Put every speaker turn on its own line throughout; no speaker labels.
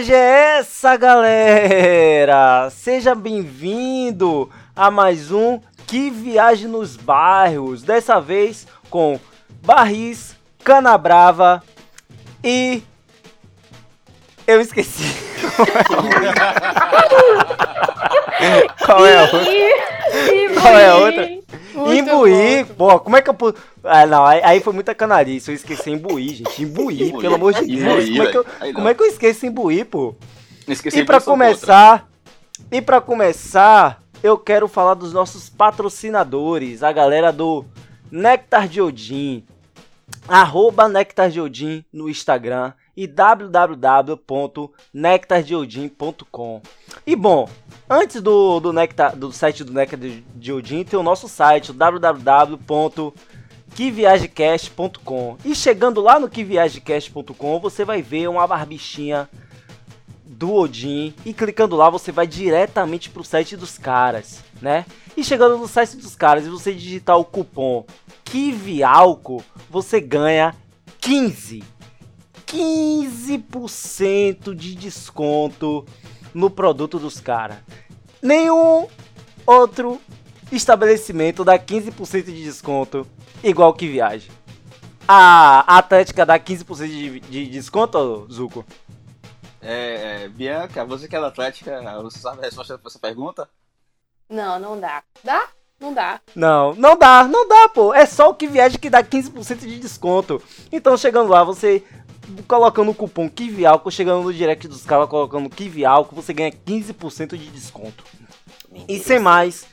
viagem é essa, galera? Seja bem-vindo a mais um Que Viagem nos Bairros. Dessa vez com Barris, Canabrava e. Eu esqueci. Qual é a outra? Qual é a outra? Imbuí, pô, como é que eu. Ah, não, aí, aí foi muita canarice. Eu esqueci Imbuí, gente. Imbuí,
Imbuí,
pelo amor de Deus.
Imbuí,
como, é que eu.
Aí
como é que eu esqueço Imbuí, pô?
Esqueci
E pra começar, e pra começar, eu quero falar dos nossos patrocinadores, a galera do Nectar de Odin, arroba Nectar de Odin no Instagram e www.nectardeodin.com. E bom, antes do, do, Nectar, do site do Nectar de Odin, tem o nosso site, www.queviagecast.com. E chegando lá no queviagecast.com, você vai ver uma barbichinha do Odin e clicando lá você vai diretamente pro site dos caras, né? E chegando no site dos caras e você digitar o cupom KIVIALCO, você ganha 15 15% de desconto no produto dos caras. Nenhum outro estabelecimento dá 15% de desconto igual que viaja. A Atlética dá 15% de, de desconto, Zuko?
É, é, Bianca, você que é da Atlética, você sabe a resposta pra essa pergunta?
Não, não dá. Dá? Não dá.
Não, não dá, não dá, pô. É só o que viaja que dá 15% de desconto. Então, chegando lá, você colocando o cupom KIVIALCO, chegando no direct dos caras, colocando KIVIALCO, você ganha 15% de desconto. E sem mais,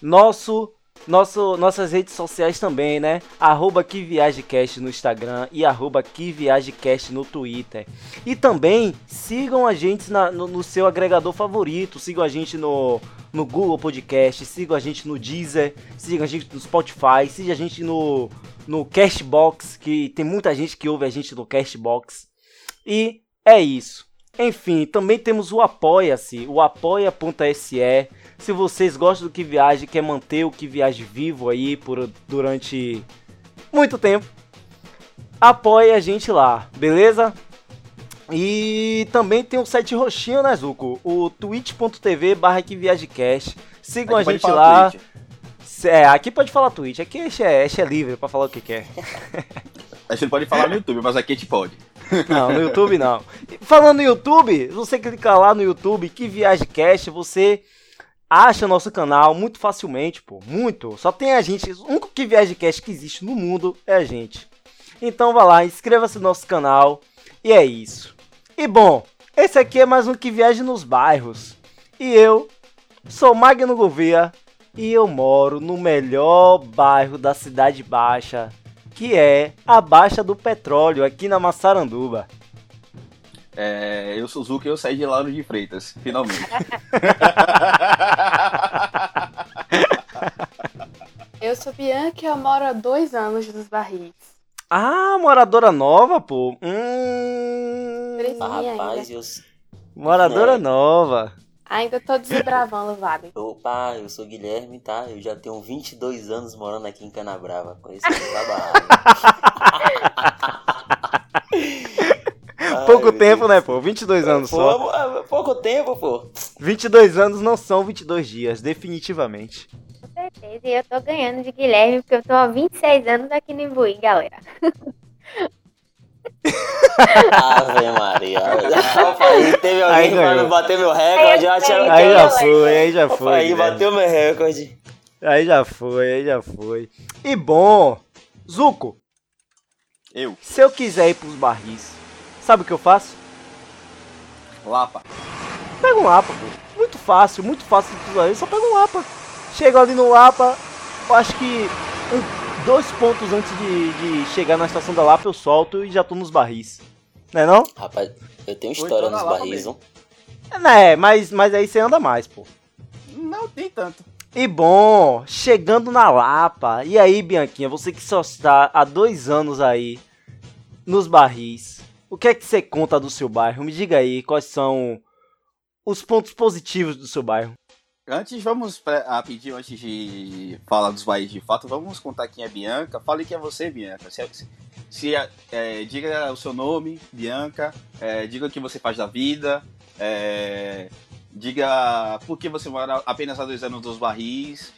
nosso, nosso, nossas redes sociais também, né? Arroba KiViagemCast no Instagram e arroba KiViagemCast no Twitter. E também sigam a gente na- no, no seu agregador favorito. Sigam a gente no, no Google Podcast, sigam a gente no Deezer, sigam a gente no Spotify, sigam a gente no, no Cashbox, que tem muita gente que ouve a gente no Cashbox. E é isso. Enfim, também temos o Apoia-se, o apoia.se. Se vocês gostam do Que Viaje, quer manter o Que Viaje vivo aí por, durante muito tempo, apoie a gente lá, beleza? E também tem o site roxinho, né, Zuko? O twitch.tv barra Que Viagecast. Sigam a
pode
gente lá.
Twitch.
É, aqui pode falar Twitch, aqui é, é livre pra falar o que quer.
A gente pode falar no YouTube, mas aqui a gente pode.
Não, no YouTube não. Falando no YouTube, você clicar lá no YouTube, que Viagecast, você acha nosso canal muito facilmente, pô. Muito. Só tem a gente. O único que Viagecast que existe no mundo é a gente. Então vá lá, inscreva-se no nosso canal. E é isso. E bom, esse aqui é mais um que viaja nos bairros. E eu sou Magno Gouveia e eu moro no melhor bairro da Cidade Baixa, que é a Baixa do Petróleo, aqui na Massaranduba.
É, eu sou o Zuko e eu saí de Lauro de Freitas, finalmente.
Eu sou Bianca e eu moro há dois anos nos barris.
Ah, moradora nova, pô. Hum,
Ah, rapaz, eu,
moradora
É.
nova.
Ainda tô desbravando o vale.
opa, eu sou Guilherme, tá? Eu já tenho 22 anos morando aqui em Canabrava. Conheço essa barra.
Pouco tempo, né, pô? 22 anos só.
Pô, é pouco tempo, pô.
22 anos não são 22 dias, definitivamente.
Com certeza. E eu tô ganhando de Guilherme, porque eu tô há 26 anos aqui no Imbuí, galera.
Ave Maria. Opa, aí teve
Aí
alguém pra
ganhou.
bater meu recorde.
Aí
que
já
eu-
foi, aí já
Opa,
foi.
aí bateu meu recorde.
Aí já foi, aí já foi. E bom, Zuko,
Eu,
se eu quiser ir pros barris, sabe o que eu faço?
Lapa.
Pega um Lapa, pô. Muito fácil, muito fácil de usar. Eu só pego um Lapa. Chego ali no Lapa, eu acho que um- dois pontos antes de, de chegar na estação da Lapa eu solto e já tô nos barris. Não é não?
Rapaz, eu tenho história
então
nos barris, não?
É, mas, mas aí você anda mais, pô.
Não tem tanto.
E bom, chegando na Lapa. E aí, Bianquinha, você que só está há dois anos aí nos barris. O que é que você conta do seu bairro? Me diga aí quais são os pontos positivos do seu bairro.
Antes, vamos pra- rapidinho, antes de falar dos bairros de fato, vamos contar quem é Bianca. Fale quem é você, Bianca. Se, se- Se, é, diga o seu nome, Bianca. é, diga o que você faz da vida. é, diga por que você mora apenas há dois anos dos barris.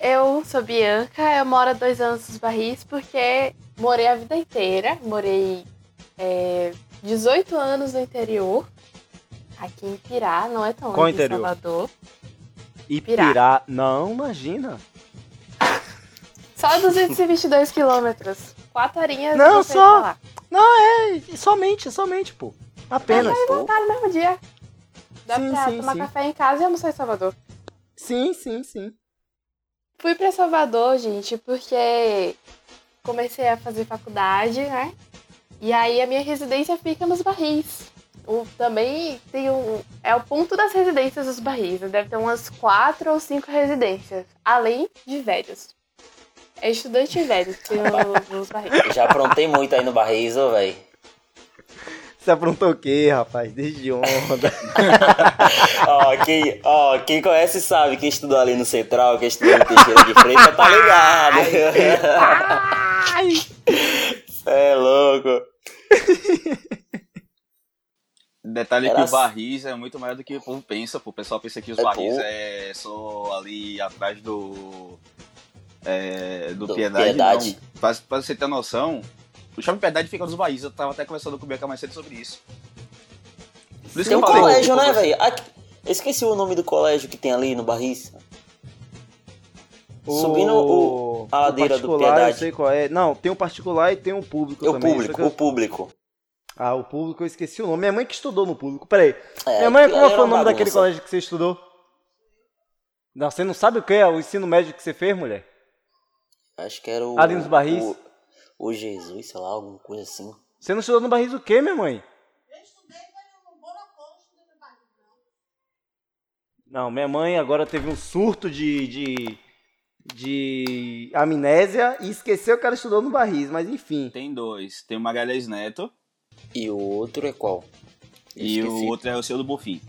Eu sou Bianca, eu moro há dois anos nos barris porque morei a vida inteira. Morei é, 18 anos no interior, aqui em Pirá, não é tão
Qual
longe de
interior?
Salvador.
Ipirá. Não, imagina.
Só 222 quilômetros. Quatro horinhas
Não, só-
tá lá.
É, somente, somente, pô. Apenas.
Vai voltar no mesmo dia. Dá
Sim,
pra
sim,
tomar
sim.
café em casa e almoçar em Salvador.
Sim, sim, sim.
Fui pra Salvador, gente, porque comecei a fazer faculdade, né? E aí a minha residência fica nos barris. O, também tem um. É o ponto das residências dos barris. né? Deve ter umas quatro ou cinco residências. Além de velhos. É estudante velho que tem no- nos barris.
Já aprontei muito aí no Barreis, ô, velho.
Você aprontou o quê, rapaz? Desde onda.
Ó, quem, ó, quem conhece sabe, quem estudou ali no Central, quem estudou no Teixeira de Freitas, tá ligado.
Ai!
Cê é louco.
Detalhe
Era
que o. Barris é muito maior do que o povo pensa. pô. O pessoal pensa que os
É,
Barris
pô.
é só ali atrás do. É, do,
Do
Piedade.
Piedade.
Não. Pra, pra você ter noção, o Shopping Piedade fica nos Barris. Eu tava até conversando com o Bianca mais cedo sobre isso. Por isso
Tem um
eu falei,
colégio,
tipo,
né,
você-
velho? Aqui- Eu esqueci o nome do colégio que tem ali no Barris. Subindo o- a ladeira do Piedade.
Eu sei qual é. Não, tem um particular e tem um público
É o
também.
público,
eu-
o público.
Ah, o público eu esqueci o nome. Minha mãe que estudou no público. Peraí.
É,
Minha mãe,
ali
foi o nome daquele colégio que você estudou? Não, você não sabe o que é o ensino médio que você fez, mulher?
Acho que era o.
Ali nos Barris?
O, o Jesus, sei lá, alguma coisa assim.
Você não estudou no Barris o quê, minha mãe? Não, minha mãe agora teve um surto de, de, de amnésia e esqueceu que ela estudou no Barris, mas enfim.
Tem dois. Tem o Magalhães Neto
E o outro é qual? Eu
e
esqueci.
o outro é o Seu do Bonfim.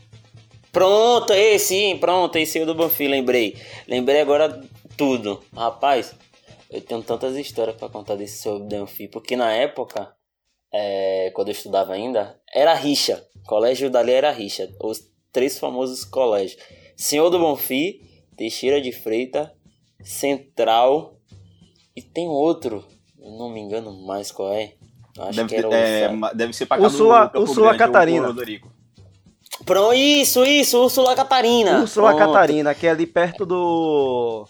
Pronto, esse, sim, pronto, esse é o do Banfi, lembrei. Lembrei agora tudo. Rapaz, eu tenho tantas histórias pra contar desse seu Banfi, porque na época, é, quando eu estudava ainda, era rixa. O colégio dali era rixa. Os três famosos colégios. Senhor do Bonfim, Teixeira de Freita, Central e tem outro, eu não me engano mais qual é. Acho
Deve,
que era
ter-
o
é, deve ser pra cá
Úrsula-
do Campo o
Catarina.
Rodorico.
Pronto, isso, isso, Úrsula Catarina.
Úrsula
Pronto.
Catarina, que é ali perto do.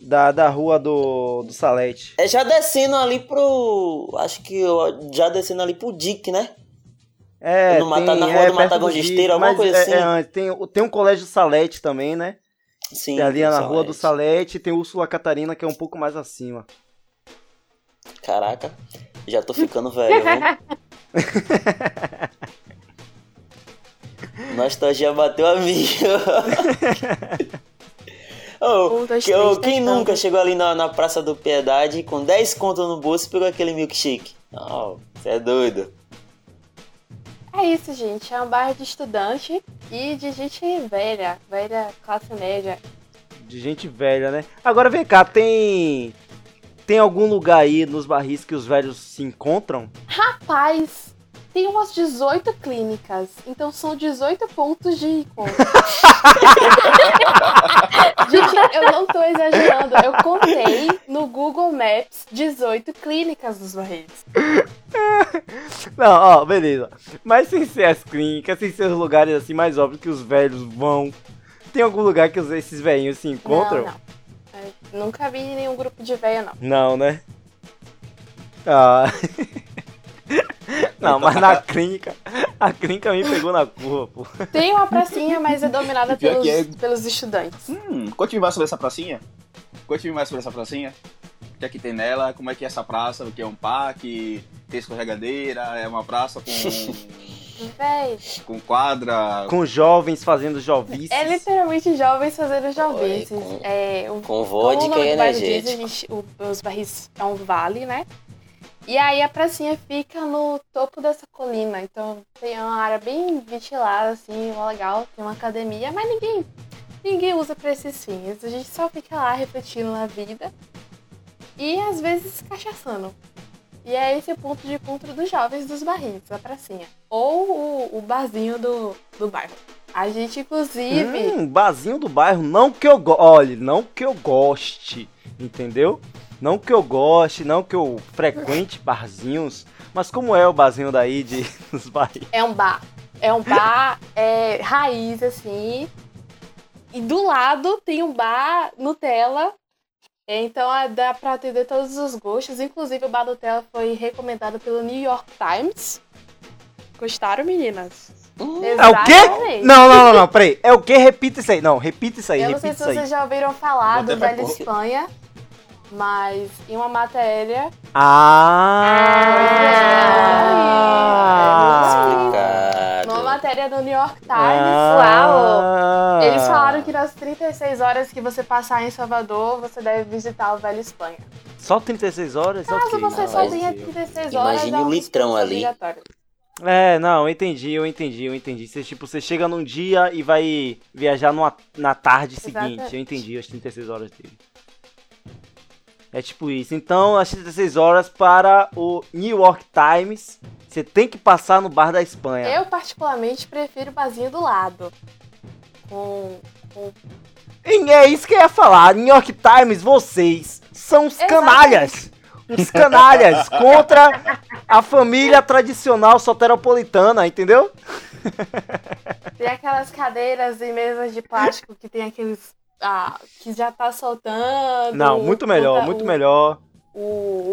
Da, da rua do, do Salete.
É já descendo ali pro. Acho que eu- já descendo ali pro Dick, né?
É,
No Mata-
tem,
na rua
é,
do
Dique,
Esteira, alguma coisa
é-
assim.
é tem, tem um colégio Salete também, né?
Sim.
Tem ali na
Salete.
rua do Salete, tem Úrsula Catarina, que é um pouco mais acima.
Caraca, já tô ficando velho, viu? Nostalgia bateu a minha.
Um, dois,
que-
três,
ô, quem
testando.
nunca chegou ali na, na Praça do Piedade com 10 contos no bolso e pegou aquele milkshake? Não, você é doido.
É isso, gente. É um bairro de estudante e de gente velha, velha classe média.
De gente velha, né? Agora vem cá, tem. Tem algum lugar aí nos barris que os velhos se encontram?
Rapaz, tem umas 18 clínicas, então são 18 pontos de encontro. gente, eu não tô exagerando. Eu contei no Google Maps 18 clínicas dos barris.
Não, ó, beleza. Mas sem ser as clínicas, sem ser os lugares assim mais óbvios que os velhos vão. Tem algum lugar que os- esses velhinhos se encontram?
Não, não. Nunca vi nenhum grupo de velho, não.
Não, né? Ah. Não, mas na clínica. A clínica me pegou na curva, pô.
Tem uma pracinha, mas é dominada pelos,
é.
pelos estudantes.
Hum, conte-me mais sobre essa pracinha. Conte-me mais sobre essa pracinha. O que é que tem nela? Como é que é essa praça? O que é um parque? Tem escorregadeira? É uma praça com,
Véi,
com quadra?
Com jovens fazendo jovices.
é literalmente jovens fazendo jovens.
Oi, com-
É, o
Com vodka
nome
e
bairro diz,
energético.
gente- o- os barris é um vale, né? E aí a pracinha fica no topo dessa colina. Então tem uma área bem ventilada, assim, legal. Tem uma academia, mas ninguém, ninguém usa pra esses fins. A gente só fica lá refletindo na vida. e às vezes cachaçando. E é esse o ponto de encontro dos jovens dos barris, a pracinha. Ou o, o barzinho do, do bairro. A gente, inclusive.
Hum, barzinho do bairro, não que eu goste. Olha, não que eu goste, entendeu? Não que eu goste, não que eu frequente barzinhos. Mas como é o barzinho daí de, dos barris?
É um bar. É um bar é, raiz, assim. E do lado tem um bar Nutella. Então é, dá pra atender todos os gostos. Inclusive o bar Nutella foi recomendado pelo New York Times. Gostaram, meninas?
É o quê? Não, não, não, não, peraí. É o quê? Repita isso aí. Não, repita isso aí,
Eu não sei
repita
se
isso aí.
vocês já ouviram falar
Vou
do Velho. Espanha, mas em uma matéria
Ah!
Explicado.
Numa matéria do New York Times,
Ah.
eles falaram que nas 36 horas que você passar em Salvador, você deve visitar o Velho Espanha.
Só 36 horas?
Caso
Ok.
você
não,
só tenha
eu-
36 horas,
imagine
é um
o litrão ali.
É, não, eu entendi, eu entendi, eu entendi. Você, tipo, você chega num dia e vai viajar numa, na tarde seguinte.
Exatamente.
Eu entendi as 36 horas dele. É tipo isso. Então, as 36 horas para o New York Times, você tem que passar no bar da Espanha.
Eu, particularmente, prefiro o barzinho do lado. Com, com
E é isso que eu ia falar. New York Times, vocês são os canalhas. Os canalhas contra a família tradicional soteropolitana, entendeu?
Tem aquelas cadeiras e mesas de plástico que tem aqueles. Ah, que já tá soltando.
Não, muito melhor,
o-
muito melhor.
O,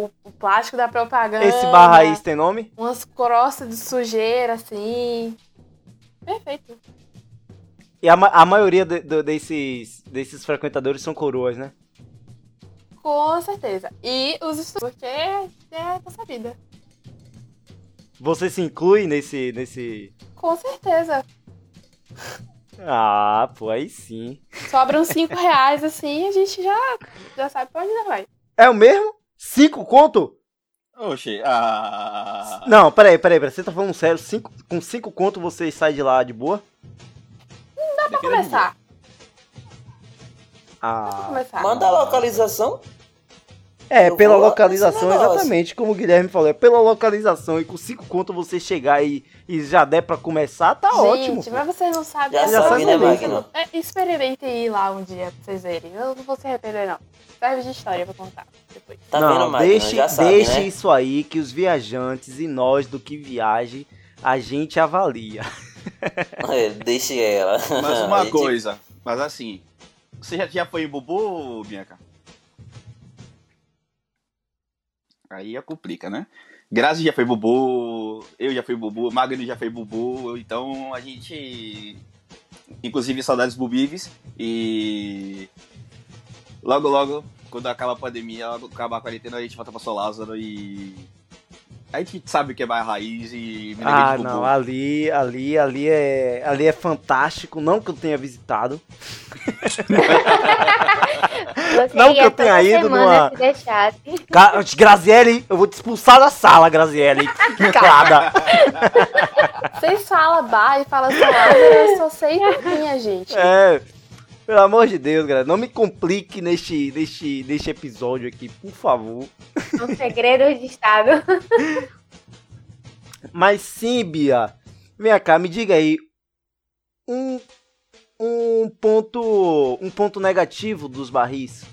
o, o plástico da propaganda.
Esse bar raiz tem nome?
Umas crostas de sujeira, assim. Perfeito.
E a, a maioria de- do- desses, desses frequentadores são coroas, né?
Com certeza. E os estudos, porque é nossa vida.
Você se inclui nesse. nesse.
Com certeza.
Ah, pô, aí sim.
Sobram 5 reais assim a gente já, já sabe pra onde vai.
É o mesmo? Cinco conto?
Oxê, ah.
Não, peraí, peraí, peraí. Você tá falando sério? Cinco, com cinco conto você sai de lá de boa?
Dá pra começar. Dá pra
Ah.
começar.
Manda a localização.
É,
Eu
pela
vou
localização, exatamente, como o Guilherme falou. É pela localização e com cinco conto você chegar e, e já der pra começar, tá
gente,
ótimo.
mas vocês não sabem.
Já
sabe, né,
Magno?
É, experimentem ir lá um dia pra vocês verem. Eu não vou se arrepender, não. Serve de história pra contar depois.
Tá
não,
vendo, Magno?
deixe,
Já sabe,
deixe
né?
isso aí que os viajantes e nós do que viaje, a gente avalia.
É, deixe ela.
Mas uma
gente-
coisa, mas assim, você já, já foi em Bubu, Bianca? Aí é complica, né? Grazi já foi Bubu, eu já fui Bubu, Magno já foi Bubu, então a gente. Inclusive saudades Bubives e. Logo, logo, quando acaba a pandemia, acabar a quarentena, a gente volta pra São Lázaro e. A gente sabe o que é mais raiz e lembra
Ah,
Bubu.
não, ali, ali, ali é, ali é fantástico, não que eu tenha visitado.
Você
Não que eu tenha ido numa-. Ga- Graziele, eu vou te expulsar da sala, Graziele. Calada.
Vocês falam bar e falam São Lázaro, eu só sei minha gente.
É, pelo amor de Deus, galera, não me complique neste, neste, neste episódio aqui, por favor.
Um segredo de Estado.
Mas sim, Bia, vem cá, me diga aí um, um ponto um ponto negativo dos barris.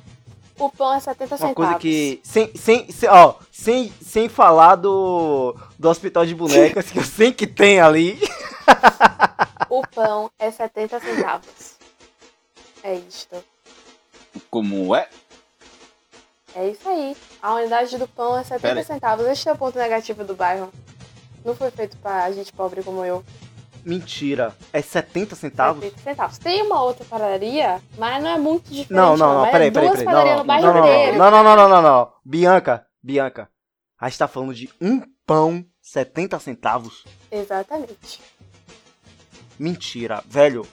O pão é 70
Uma
centavos.
coisa que. Sem, sem, sem, ó, sem, sem falar do, do hospital de bonecas, que eu sei que tem ali.
O pão é 70 centavos. É isto.
Como é?
É isso aí. A unidade do pão é 70
Pera
centavos. Este é o ponto negativo do bairro. Não foi feito pra gente pobre como eu.
Mentira. É 70
É
centavos?
70 centavos. Tem uma outra padaria, mas não é muito diferente.
Não, não, não, peraí,
é
peraí, peraí.
padarias
Não,
no
não,
bairro
não, não,
inteiro.
não, não, não, não, não, não. Bianca, Bianca. A gente tá falando de um pão 70 centavos?
Exatamente.
Mentira, velho.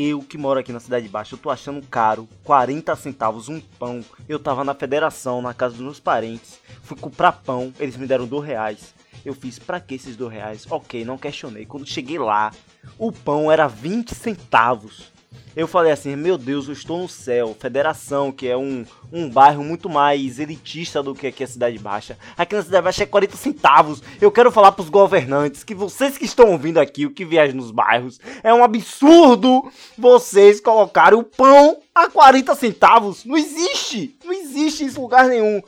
Eu que moro aqui na Cidade Baixa, eu tô achando caro. 40 centavos um pão. Eu tava na federação, na casa dos meus parentes. Fui comprar pão, eles me deram 2 reais. Eu fiz, pra que esses 2 reais? Ok, não questionei. Quando cheguei lá, o pão era 20 centavos. Eu falei assim, meu Deus, eu estou no céu. Federação, que é um, um bairro muito mais elitista do que aqui a Cidade Baixa. Aqui na Cidade Baixa é 40 centavos. Eu quero falar pros governantes que vocês que estão ouvindo aqui, o que viajam nos bairros, é um absurdo vocês colocarem o pão a 40 centavos. Não existe! Não existe isso em lugar nenhum.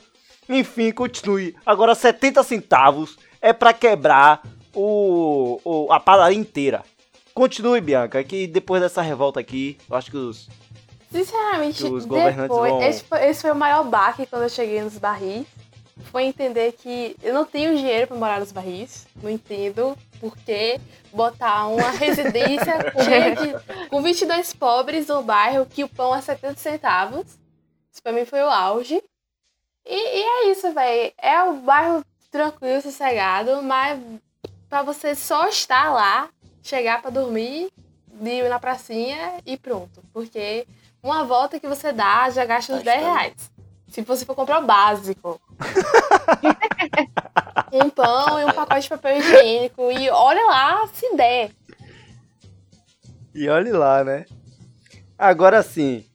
Enfim, continue. Agora 70 centavos é para quebrar o, o, a padaria inteira. Continue, Bianca, que depois dessa revolta aqui, eu acho que os.
Sinceramente,
Os governantes
depois,
vão-
esse, foi, esse foi o maior baque quando eu cheguei nos barris. Foi entender que eu não tenho dinheiro pra morar nos barris. Não entendo por que botar uma residência de, com 22 pobres no bairro que o pão é 70 centavos. Isso pra mim foi o auge. E, e é isso, velho. É um bairro tranquilo, sossegado, mas pra você só estar lá, chegar pra dormir, ir na pracinha e pronto. Porque uma volta que você dá já gasta uns
Tá
10
estranho.
reais. Se você for comprar o básico. um pão e um pacote de papel higiênico. E olha lá se der.
E olhe lá, né? Agora sim.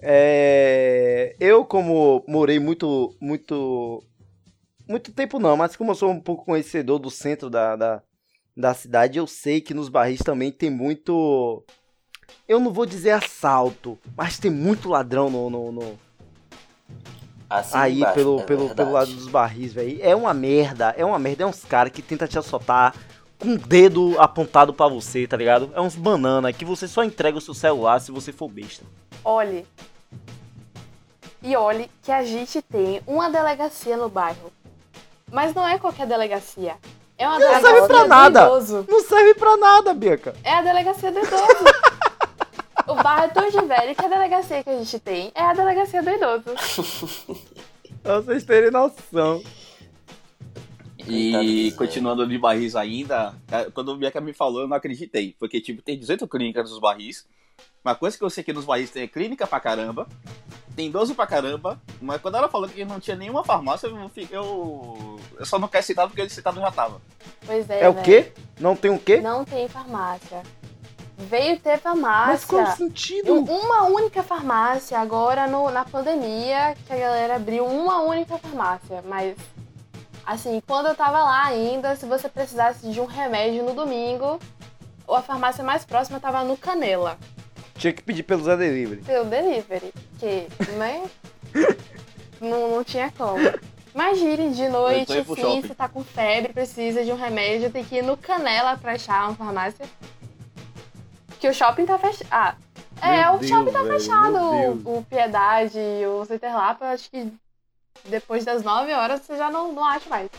É... Eu, como morei muito, muito. Muito tempo não, mas como eu sou um pouco conhecedor do centro da, da, da cidade, eu sei que nos barris também tem muito. Eu não vou dizer assalto, mas tem muito ladrão no, no- no,
Assim
aí
embaixo,
pelo,
é
pelo,
verdade.
pelo lado dos barris, velho. É uma merda, é uma merda. É uns caras que tentam te assaltar com o dedo apontado pra você, tá ligado? É uns banana que você só entrega o seu celular se você for besta.
Olhe. E olhe que a gente tem uma delegacia no bairro. Mas não é qualquer delegacia. É uma
Não serve pra nada. Não serve pra nada, Bianca.
É a delegacia do idoso. o bairro é tão de velho que a delegacia que a gente tem é a delegacia do idoso.
Pra vocês terem noção.
E continuando de barris ainda, é, quando o Bianca me falou, eu não acreditei. Porque, tipo, tem 18 clínicas nos barris. Uma coisa que eu sei que nos barris tem clínica pra caramba, tem idoso pra caramba, mas quando ela falou que não tinha nenhuma farmácia, eu, eu, eu só não quero citar porque ele citado já tava.
Pois é.
É o
velho.
quê? Não tem o quê?
Não tem farmácia. Veio ter
Mas
farmácia.
qual o sentido?
Um- Uma única farmácia, agora no- na pandemia, que a galera abriu uma única farmácia. Mas, assim, quando eu tava lá ainda, se você precisasse de um remédio no domingo, a farmácia mais próxima tava no Canela,
Tinha que pedir pelo Zé Delivery.
pelo delivery. Que, né? não, não tinha como. Imagine de noite, assim, você tá com febre, precisa de um remédio, tem que ir no Canela pra achar uma farmácia. Que o shopping tá fechado. Ah, é,
Meu
o shopping tá
Deus, velho,
fechado. O,
Deus.
o Piedade, o Centerlapa, acho que depois das 9 horas você já não, não acha mais.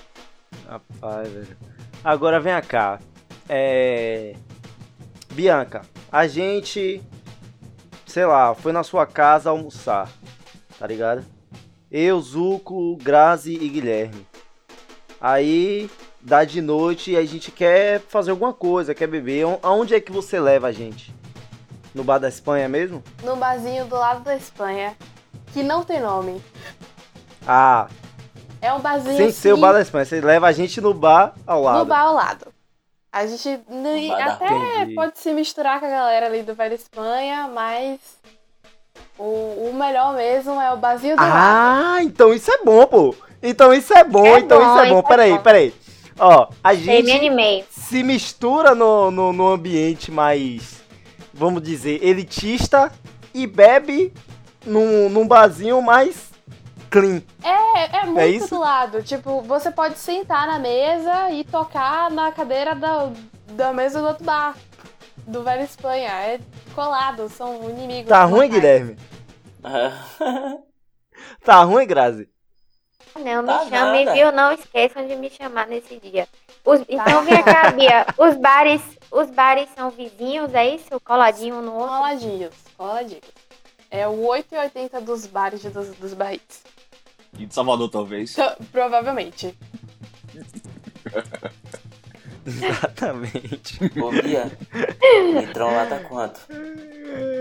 Rapaz, velho. Agora vem cá. É. Bianca, a gente. Sei lá, foi na sua casa almoçar. Tá ligado? Eu, Zuco, Grazi e Guilherme. Aí dá de noite e a gente quer fazer alguma coisa, quer beber. On- Aonde é que você leva a gente? No bar da Espanha mesmo?
No barzinho do lado da Espanha, que não tem nome.
Ah,
É um barzinho
sem ser o bar da Espanha. Você leva a gente no bar ao lado.
no bar ao lado. A gente até
Entendi.
pode se misturar com a galera ali do Velho Espanha, mas o, o melhor mesmo é o barzinho do lado.
Ah, então isso é bom, pô. Então isso é bom,
É
então
bom,
isso é bom.
isso é
Peraí,
bom.
peraí. Ó, a gente se mistura no, no, no ambiente mais, vamos dizer, elitista e bebe num, num barzinho mais clean.
É, é muito
isso?
do lado. Tipo, você pode sentar na mesa e tocar na cadeira da, da mesa do outro bar. Do Velho Espanha. É colado, são inimigos.
Tá ruim. Guilherme? Tá ruim, Grazi?
Não me
Tá
chamem,
nada.
viu? Não esqueçam de me chamar nesse dia. Os- então vem cá, Bia. Os bares, os bares são vizinhos, é isso? Coladinho no outro?
Coladinhos, coladinhos. É o 8,80 dos bares de- dos, dos barris.
E de Salvador, talvez.
Então, provavelmente.
Exatamente.
Ô, Bia, litrão lá tá quanto?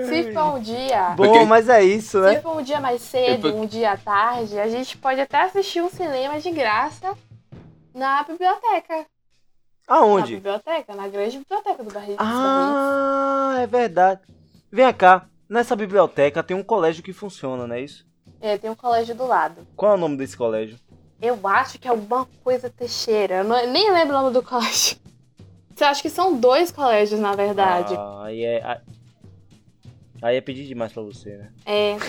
Se for um dia.
Bom, mas é isso,
Se
né?
for um dia mais cedo, um dia à tarde, a gente pode até assistir um cinema de graça na biblioteca. Na
Aonde?
biblioteca, na grande biblioteca do Barris.
Ah, é verdade. Vem cá, nessa biblioteca tem um colégio que funciona, não é isso?
É, tem um colégio do lado.
Qual é o nome desse colégio?
Eu acho que é alguma coisa Teixeira. Eu não- nem lembro o nome do colégio. Você acha que são dois colégios, na verdade?
Ah, aí é. Aí é pedir demais pra você, né?
É.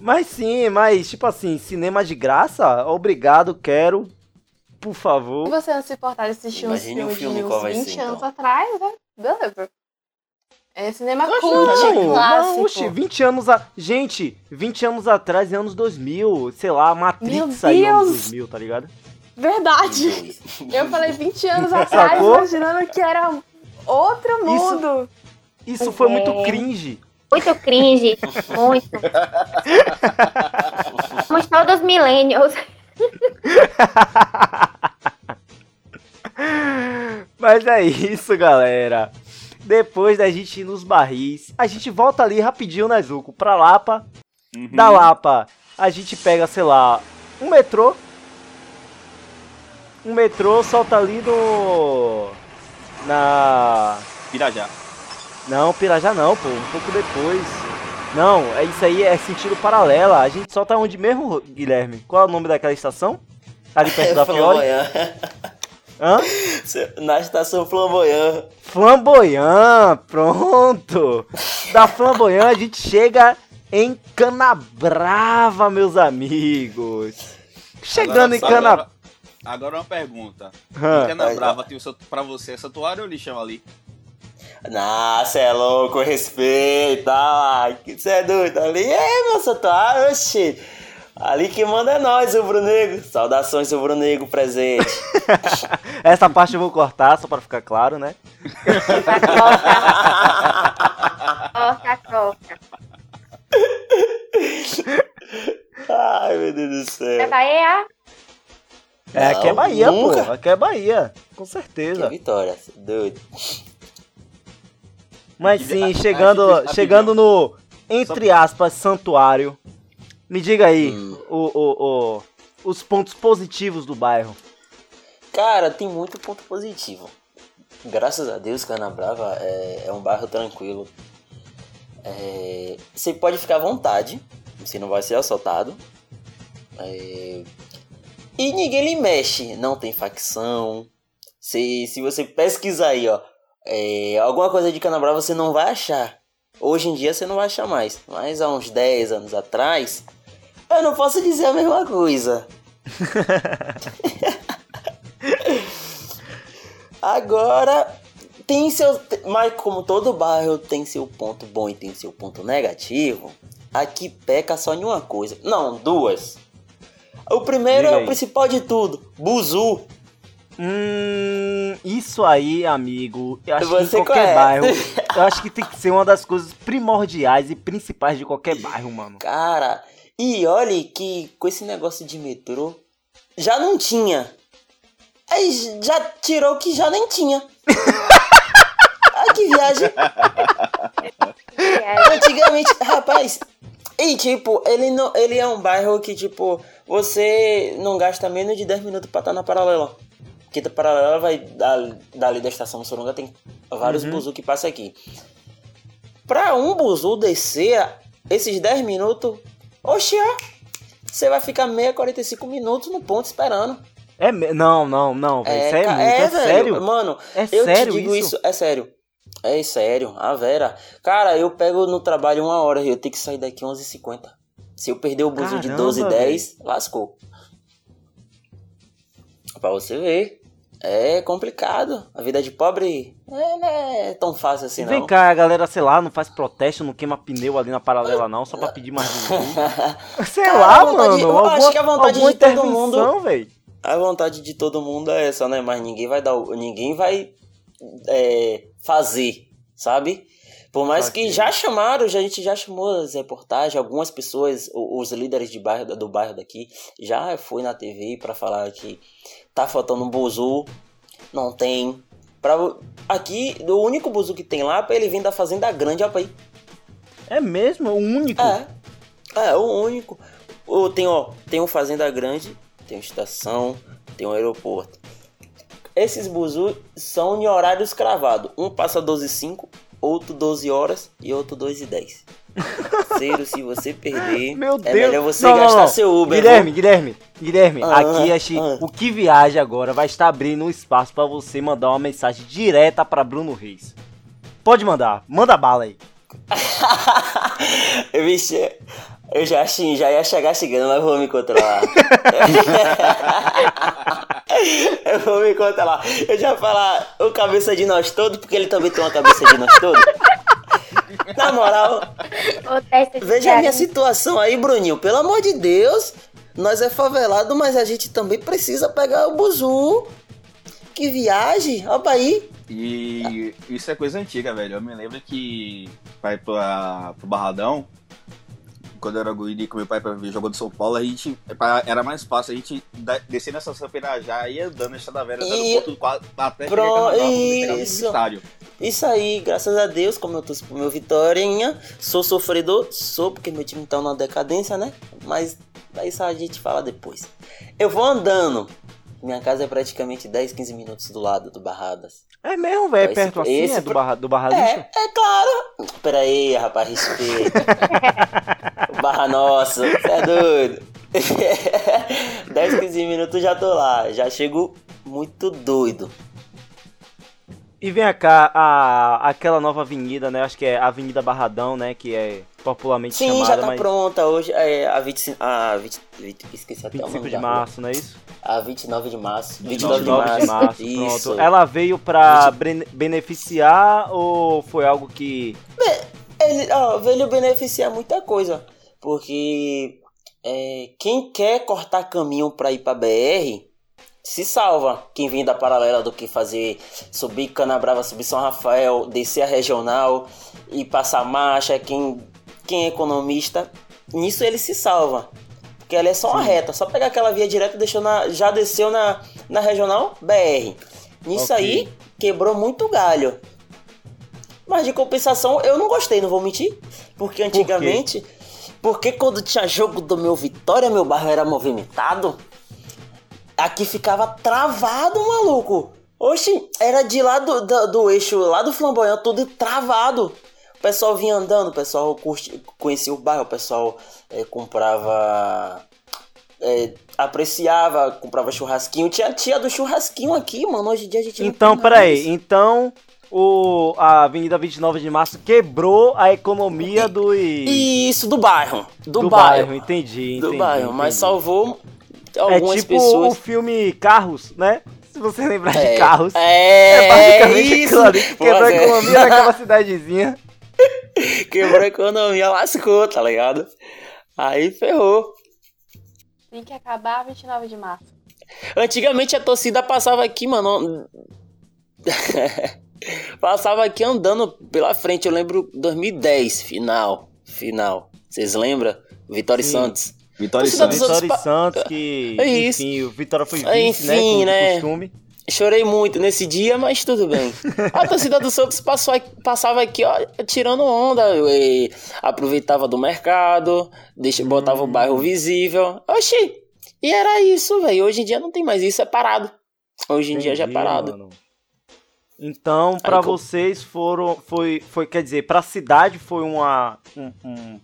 Mas sim, mas tipo assim, cinema de graça? Obrigado, quero. Por
Se
favor.
você não se importar de assistir
Imagine um
filmes
filme,
de uns
vai
20
ser,
anos
então?
atrás, né? Beleza. É cinema
Oxe,
cult,
Não,
clássico.
não, oxe, 20 anos a... Gente, 20 anos atrás, em anos 2000, sei lá, Matrix saiu anos
Deus!
2000, tá ligado?
Verdade. Eu falei 20 anos atrás,
Sacou?
imaginando que era outro mundo.
Isso foi muito
É.
cringe.
Muito cringe. Muito. Somos todos millennials.
Mas é isso, galera. Depois da gente ir nos barris, a gente volta ali rapidinho, né, Zuko? Pra Lapa.
Uhum.
Da Lapa, a gente pega, sei lá, um metrô. Um metrô solta ali no. Na.
Pirajá.
Não, Pirajá não, pô, um pouco depois. Não, é isso aí é sentido paralela. A gente solta onde mesmo, Guilherme? Qual é o nome daquela estação? Ali perto da Fiore? Hã?
Na estação Flamboyant.
Flamboyant, pronto. Da Flamboyant a gente chega em Canabrava, meus amigos. Chegando em
Agora,
Cana...
Agora, agora uma pergunta.
Hã.
Em Canabrava tem pra você é santuário ou lixão ali?
Nossa, é louco, respeita. Você é doido ali? É, meu santuário, oxi. Ali que manda é nós, Rubro Negro. Saudações, Rubro Negro presente.
Essa parte eu vou cortar, só pra ficar claro, né?
Corta, corta.
Ai, meu Deus do
É
céu.
Bahia?
É, aqui é Bahia,
nunca.
pô. Aqui é Bahia, com
Que
certeza.
vitória, cê é doido.
Mas sim, chegando,
gente-
chegando no, entre aspas, santuário. Me diga aí,
Hum.
o, o, o- os pontos positivos do bairro.
Cara, tem muito ponto positivo. Graças a Deus, Canabrava é, é um bairro tranquilo. É, você pode ficar à vontade, você não vai ser assaltado. É, e ninguém lhe mexe, não tem facção. Se, se você pesquisar aí, ó, é, alguma coisa de Canabrava você não vai achar. Hoje em dia você não vai achar mais. Mas há uns 10 anos atrás, eu não posso dizer a mesma coisa. Agora, tem seu. Mas como todo bairro tem seu ponto bom e tem seu ponto negativo, aqui peca só em uma coisa. Não, duas. O primeiro é o principal de tudo: Buzu.
Hum, isso aí, amigo, eu acho que
Você
em qualquer
conhece.
bairro, eu acho que tem que ser uma das coisas primordiais e principais de qualquer bairro, mano.
Cara, e olhe que com esse negócio de metrô já não tinha. Aí já tirou que já nem tinha. ah, que viagem.
É,
Antigamente, rapaz, e tipo, ele não, ele é um bairro que tipo, você não gasta menos de 10 minutos pra estar na paralela. Porque a paralela vai da- dali da estação Sorunga tem vários
Uhum.
buzu que passam aqui. Pra um buzu descer esses 10 minutos, oxe, ó, você vai ficar meia 45 minutos no ponto esperando.
É, não, não, não, velho, isso aí é muito, é,
velho,
sério?
Mano,
É
eu
sério
te digo
isso?
isso? é sério. É sério, a Vera. Cara, eu pego no trabalho uma hora e eu tenho que sair daqui 11h50. Se eu perder o buzu de
Caramba,
12 e 10, lascou. Pra você ver. É complicado. A vida de pobre é, não é tão fácil assim,
Vem
não.
cá, a galera, sei lá, não faz protesto, não queima pneu ali na paralela não, só pra pedir mais buzu. Sei
Cara,
lá,
vontade-
mano,
eu
alguma,
acho que a vontade de todo mundo-
velho.
A vontade de todo mundo é essa, né? Mas ninguém vai dar. o- Ninguém vai é, fazer, sabe? Por mais que já chamaram, já, a gente já chamou as reportagens, algumas pessoas, os líderes de bairro, do bairro daqui, já foi na TV pra falar que tá faltando um buzu, não tem. Pra, aqui, o único buzu que tem lá, ele vem da Fazenda Grande Apaí.
É mesmo, o único.
É, é o único. Tem, ó, tem um Fazenda Grande, tem uma estação, tem um aeroporto. esses buzu são em horários cravados. Um passa 12 e 5, outro 12 horas e outro 2 e 10. Parceiro, se você perder,
Meu
é
Deus.
melhor você
Não, não,
gastar
não.
seu Uber.
Guilherme, Guilherme, Guilherme,
Ah,
aqui a gente-
ah.
o que viaja agora vai estar abrindo um espaço pra você mandar uma mensagem direta pra Bruno Reis. Pode mandar, manda bala aí.
Vixe, eu já, achei- já ia chegar chegando, mas vou me controlar. eu vou me controlar. Eu já falar o cabeça de nós todos, porque ele também tem uma cabeça de nós todos. Na moral, veja a minha situação aí, Bruninho. Pelo amor de Deus, nós é favelado, mas a gente também precisa pegar o buzu. Que viagem, olha aí.
E isso é coisa antiga, velho. Eu me lembro que vai pra, pro Barradão, quando eu era guri com meu pai pra ver jogo do São Paulo, a gente pra- era mais fácil a gente descer nessa São Pirajá e andando na Estrada Velha, dando
E-
ponto do quadro até
Pro-
poder chegar no estádio.
Isso aí, graças a Deus, como eu torço pro meu Vitorinha, sou sofredor, sou, porque meu time tá na decadência, né? Mas isso a gente fala depois. Eu vou andando. Minha casa é praticamente 10, 15 minutos do lado do Barradas.
É mesmo, velho,
Esse-
perto assim,
esse
é do barra, do barra lixo?
É, é claro. Pera aí, rapaz, respeita. Barra nossa, você é doido. 10, 15 minutos já tô lá. Já chego muito doido.
E vem cá, a, aquela nova avenida, né? Acho que é Avenida Barradão, né? Que é popularmente
Sim,
chamada,
já tá
mas
pronta hoje. É a 25. A 20, 20 esqueci até o
25
nome
de março, não é isso?
A 29 de março.
29
29
de março,
Isso.
pronto. Ela veio pra bene- beneficiar ou foi algo que...
Ele ó, veio beneficiar muita coisa. Porque é, quem quer cortar caminho pra ir pra BR se salva. Quem vem da paralela do que fazer subir Canabrava, subir São Rafael, descer a regional e passar marcha. Quem, quem é economista, nisso ele se salva. Porque ela é só uma reta, só pegar aquela via direta e deixou na, já desceu na, na regional BR. Nisso
Ok.
aí, quebrou muito galho. Mas de compensação, eu não gostei, não vou mentir. Porque antigamente, porque quando tinha jogo do meu Vitória, meu bairro era movimentado, aqui ficava travado, maluco. Oxi, era de lá do, do, do eixo, lá do flamboyant, tudo travado. O pessoal vinha andando, o pessoal curti, conhecia o bairro, o pessoal eh, comprava. eh, apreciava, comprava churrasquinho. Tinha a tia do churrasquinho aqui, mano. Hoje em dia a gente
Então, peraí, então o, a Avenida 29 de Março quebrou a economia do...
Isso, do bairro. Do,
do
bairro.
bairro, entendi,
do
entendi,
bairro, mas
entendi.
salvou
É
algumas
tipo o
pessoas.
filme Carros, né? Se você lembrar de
É,
Carros.
É,
basicamente
isso.
quebrou a
Você-
economia daquela cidadezinha.
Quebrou a economia, lascou, tá ligado? Aí ferrou.
Tem que acabar 29 de março.
Antigamente a torcida passava aqui, mano. passava aqui andando pela frente. Eu lembro 2010, final. Final. Vocês lembram? Vitória e
Sim.
Santos.
Vitória e Santos.
Vitória e
pa-
Santos, que,
É isso.
enfim, o Vitória foi vice, né?
enfim,
Como de
né?
costume.
Chorei muito nesse dia, mas tudo bem. A torcida do Santos passou, aqui- passava aqui, ó, tirando onda. aproveitava do mercado, deixa, botava o bairro visível. Oxi! E era isso, velho. Hoje em dia não tem mais isso, é parado. Hoje em dia já é
Entendi,
parado.
mano. Então,
co-
vocês foram, foi, foi, quer dizer, pra cidade foi uma, um, um,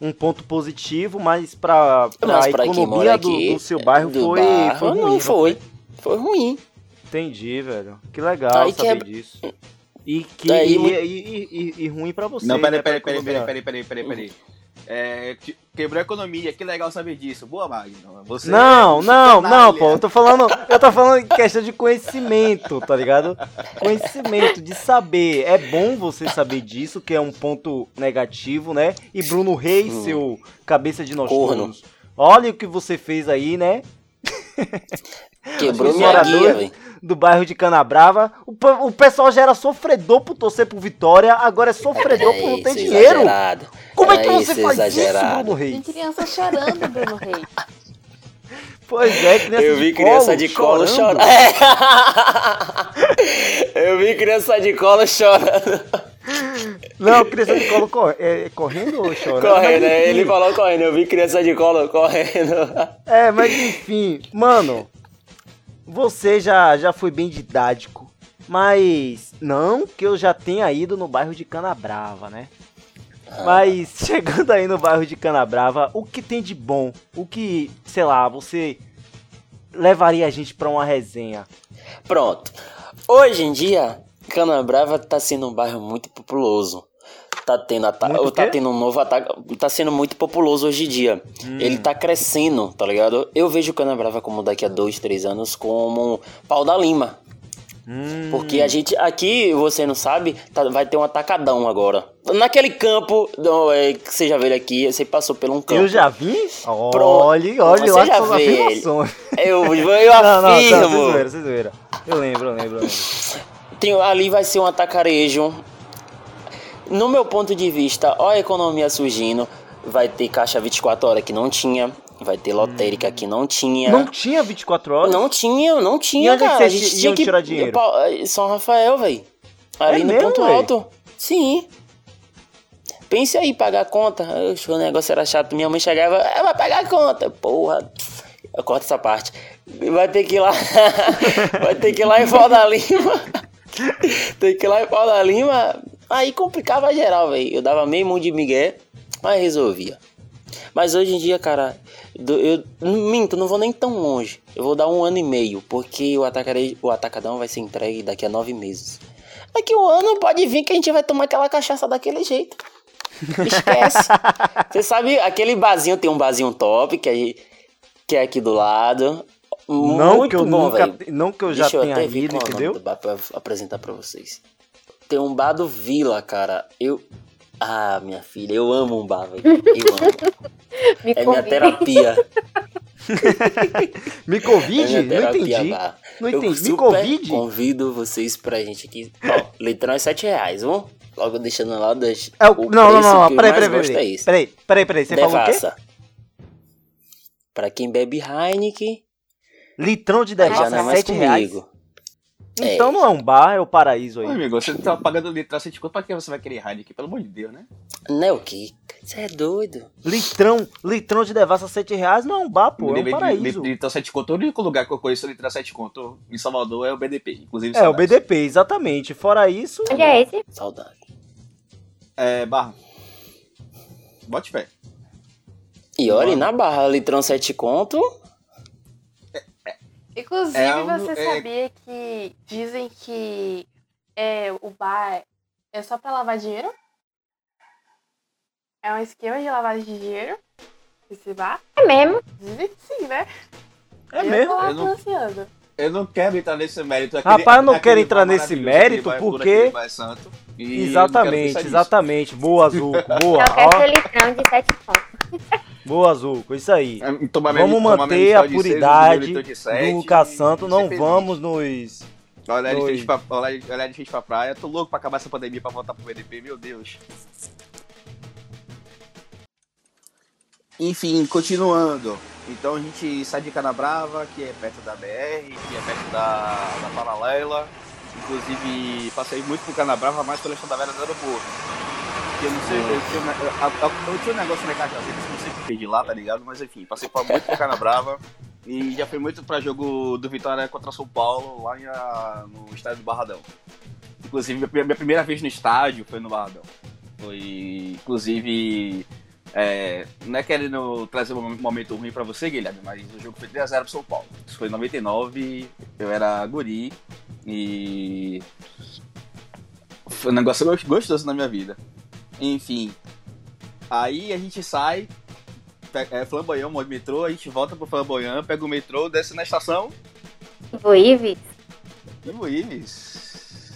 um ponto positivo, mas pra
quem
economia
mora
do,
aqui,
do seu bairro
do
foi,
bairro,
foi ruim.
não foi. Foi ruim.
Entendi, velho. Que legal
Aí
saber
quebra-
disso. E, que, e, e, e- e- e ruim pra você.
Não, peraí,
né,
peraí, peraí, peraí, peraí, peraí, peraí, peraí. É, que- quebrou a economia, que legal saber disso. Boa, Magno. Você
Não,
é
não, não, pô. Eu tô falando, eu tô falando em questão de conhecimento, tá ligado? Conhecimento, de saber. É bom você saber disso, que é um ponto negativo, né? E Bruno Reis,
Hum.
seu cabeça de nós
Corno.
todos. Olha o que você fez aí, né?
Quebrou minha guia, velho.
Do bairro de Canabrava. O, o pessoal já era sofredor por torcer por Vitória, agora é sofredor por não ter
isso,
dinheiro.
exagerado.
Como é que
Era
você
isso,
faz
exagerado.
isso, Bruno
Tem
Reis?
criança chorando, Bruno Reis.
Pois é, criança
Eu
de
vi
colo,
criança de colo
chorando.
chorando. Eu vi criança de colo chorando.
Não, criança de colo cor- é, correndo ou chorando?
Correndo,
enfim.
ele falou correndo. Eu vi criança de colo correndo.
É, mas enfim, mano. Você já, já foi bem didático. Mas não que eu já tenha ido no bairro de Canabrava, né?
Ah,
Mas chegando aí no bairro de Canabrava, o que tem de bom? O que, sei lá, você levaria a gente pra uma resenha?
Pronto. Hoje em dia, Canabrava tá sendo um bairro muito populoso. Tá tendo, ata-
Muito o
tá tendo um novo ataque. Tá sendo muito populoso hoje em dia.
Hum.
Ele tá crescendo, tá ligado? Eu vejo Canabrava como daqui a dois, três anos como pau da lima.
Hum,
Porque a gente, aqui, você não sabe, tá- vai ter um atacadão agora. Naquele campo do- é, que você já veio aqui, você passou por um campo.
eu já vi?
Pronto.
Olha, olha
Você
lá
já vê. Eu, eu
Não, não, não,
afirmo.
vocês zoeira, vocês zoeira. Eu lembro, eu lembro, eu lembro.
Tem, ali vai ser um atacarejo. No meu ponto de vista, ó a economia surgindo. Vai ter caixa 24 horas que não tinha. Vai ter lotérica que não tinha.
Não tinha 24 horas?
Não tinha, não
E
tinha,
onde é que
cara. A gente tinha que
tirar dinheiro?
Pa- São Rafael, velho. Ali
É
no
mesmo,
ponto
véi?
alto. Sim. Pense aí, pagar a conta. Oxe, o negócio era chato. Minha mãe chegava, "É, vai pagar a conta. Porra. Eu corto essa parte. Vai ter que ir lá. vai ter que ir lá em Pau da Lima. Tem que ir lá em Pau da Lima. Aí complicava geral, velho. Eu dava meio mundo de migué, mas resolvia. Mas hoje em dia, cara, eu minto, não vou nem tão longe. Eu vou dar um ano e meio, porque o, atacare, o atacadão vai ser entregue daqui a nove meses. Daqui um ano pode vir que a gente vai tomar aquela cachaça daquele jeito. Esquece. Você sabe, aquele barzinho tem um barzinho top, que, aí, que é aqui do lado.
Não
Muito
que eu
bom,
nunca, não que eu já
Deixa eu
tenha ido,
é o nome
entendeu?
pra apresentar pra vocês. Tem um bar do Vila, cara. Eu. Ah, minha filha, eu amo um bar, velho. Eu amo.
Me
É minha terapia.
Me
É
convide?
minha
Não entendi.
bar.
Não
Eu
entendi. Me
super
convide?
Convido vocês pra gente aqui. Ó, litrão é 7 reais, viu? Logo deixando lá. Das,
É o...
o
Não, não,
preço
não,
eu
peraí, peraí, peraí.
é esse.
Peraí, peraí, peraí. Você falou o quê?
Devassa. Pra quem bebe Heineken,
Litrão de
aí já
devassa,
não é mais
7 reais.
Comigo.
Então não é um bar, é o paraíso
Ô,
aí.
amigo, você tá pagando de conto, pra que você vai querer Heineken? Pelo amor de Deus, né?
Não é o quê? Você é doido?
Litrão, litrão de devassa 7 reais não é um bar, pô, é um paraíso.
Litro 7 conto, o único lugar que eu conheço litro 7 conto em Salvador é o BDP. Inclusive,
É, o. BDP, exatamente. Fora isso,
Onde é esse?
Saudade.
É, barra. Bote fé.
E olha, e na barra, litrão 7 conto.
Inclusive,
É um-
você
é-
sabia que dizem que é, o bar é só pra lavar dinheiro? É um esquema de lavagem de dinheiro? Esse bar?
É mesmo?
Dizem que sim, né?
é
eu
mesmo.
Eu não-. Eu não quero entrar nesse mérito.
Rapaz, eu não
aquele
quero entrar nesse mérito,
aquele
porque-
aquele eu
Exatamente, exatamente. Boa, Azul. Boa,
Não quero ser litrão de sete pontos.
Boa, Azul. Isso aí.
É, tomar
Vamos
tomar
manter a
seis,
puridade do Lucas Santo. Não
feliz.
vamos nos.
Olhar de frente pra, pra praia. Tô louco pra acabar essa pandemia pra voltar pro BDP, meu Deus. Enfim, continuando. Então a gente sai de Canabrava, que é perto da BR, que é perto da, da Paralela. Inclusive, passei muito por Canabrava, mais pela Estação da Velha do aeroporto. Porque eu não sei, eu tinha, eu, eu- tinha um negócio na eu não sei que de lá, tá ligado? Mas enfim, passei por- muito por Canabrava. E já fui muito pra jogo do Vitória contra São Paulo, lá em, ah, no estádio do Barradão. Inclusive, minha, primeira vez no estádio foi no Barradão. Foi, inclusive, é, não é querendo trazer um momento ruim pra você, Guilherme, mas o jogo foi 3x0 pro São Paulo. Isso foi em 99, eu era guri e foi um negócio gos- gostoso na minha vida. Enfim, aí a gente sai, é, Flamboyant, de metrô, a gente volta pro Flamboyant, pega o metrô, desce na estação
Ivoíves?
Imbuíves.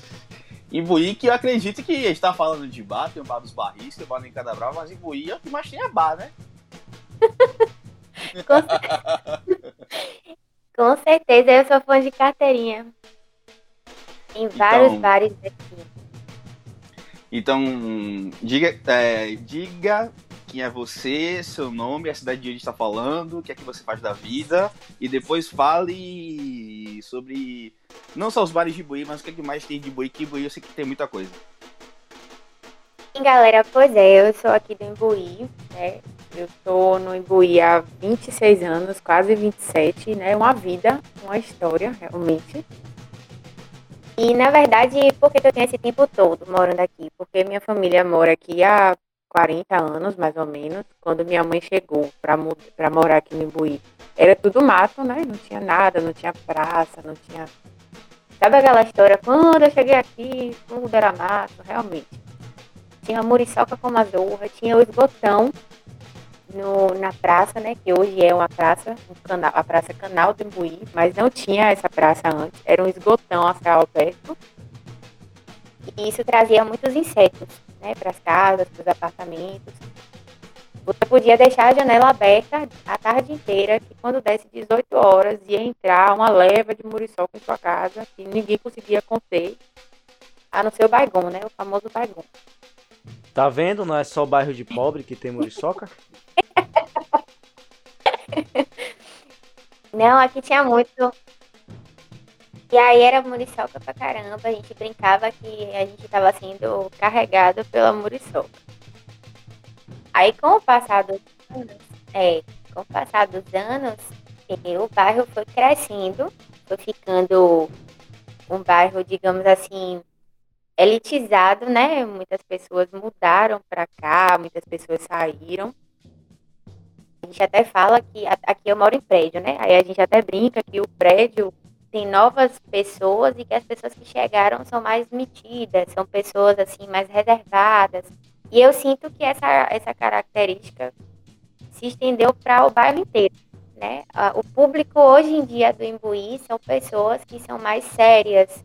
Imbuí que eu acredito que a gente tá falando de bar, tem o bar dos barris, tem o bar Encada Brava, mas Imbuí é o que mais tem é bar, né?
Com certeza, eu sou fã de carteirinha. Em vários
Então-
bares aqui.
Então, diga, é, diga quem é você, seu nome, a cidade de onde está falando, o que é que você faz da vida, e depois fale sobre não só os bares de Imbuí, mas o que, é que mais tem de Imbuí, que Imbuí eu sei que tem muita coisa.
E galera, pois é, eu sou aqui do Imbuí, né?
Eu tô no Imbuí há 26 anos, quase 27, né? Uma vida, uma história, realmente.
E na verdade, por que eu tenho esse tempo todo morando aqui?
Porque minha família mora aqui há 40 anos, mais ou menos, quando minha mãe chegou para morar aqui no Imbuí. Era tudo mato, né? Não tinha nada, não tinha praça, não tinha. Sabe aquela história? Quando eu cheguei aqui, tudo era mato, realmente. Tinha muriçoca com mazorra, tinha o esgotão no, na praça, né? Que hoje é uma praça, um canal, a Praça Canal do Imbuí, mas não tinha essa praça antes, era um esgotão a céu aberto.
E isso trazia muitos insetos, né? Para as casas, para os apartamentos. Você podia deixar a janela aberta a tarde inteira, que quando desse 18 horas ia entrar uma leva de muriçoca em sua casa, que ninguém conseguia conter, a não ser o baigon, né? O famoso baigon.
Tá vendo? Não é só bairro de pobre que tem muriçoca?
Não, aqui tinha muito. E aí era muriçoca pra caramba. A gente brincava que a gente tava sendo carregado pela muriçoca. Aí com o passar dos anos, é, com o passar dos anos, o bairro foi crescendo, foi ficando um bairro, digamos assim, elitizado, né? Muitas pessoas mudaram para cá, muitas pessoas saíram. A gente até fala que aqui eu moro em prédio, né? Aí a gente até brinca que o prédio tem novas pessoas e que as pessoas que chegaram são mais metidas, são pessoas assim mais reservadas. E eu sinto que essa, essa característica se estendeu para o bairro inteiro. Né? O público hoje em dia do Imbuí são pessoas que são mais sérias,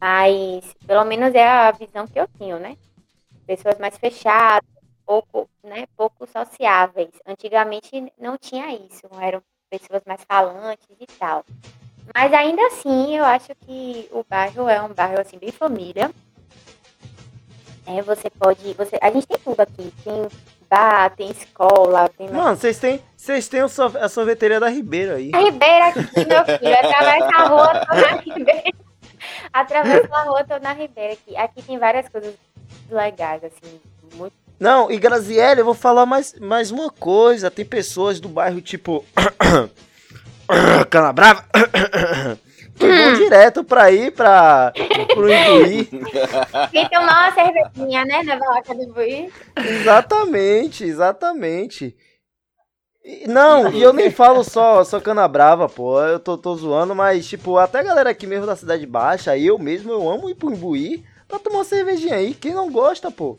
mas pelo menos é a visão que eu tenho, né? Pessoas mais fechadas, pouco, né, pouco sociáveis. Antigamente não tinha isso, eram pessoas mais falantes e tal. Mas ainda assim, eu acho que o bairro é um bairro assim bem família. É, você pode, você, a gente tem tudo aqui, tem bar, tem escola, tem
Mano, vocês têm, vocês têm a sorveteria da Ribeira aí.
A Ribeira aqui, meu filho, atravessa a rua, tô na Ribeira. Atravessa a rua, tô na Ribeira aqui. Aqui tem várias coisas legais, assim, muito
não, e Graziele, eu vou falar mais, mais uma coisa. Tem pessoas do bairro tipo. Canabrava. que vão direto pra ir pra, pro Imbuí.
E tomar uma cervejinha, né, na barraca do Imbuí.
Exatamente, exatamente. Não, e eu nem falo só, só canabrava, pô. Eu tô, tô zoando, mas, tipo, até a galera aqui mesmo da Cidade Baixa, eu mesmo, eu amo ir pro Imbuí pra tomar uma cervejinha aí. Quem não gosta, pô?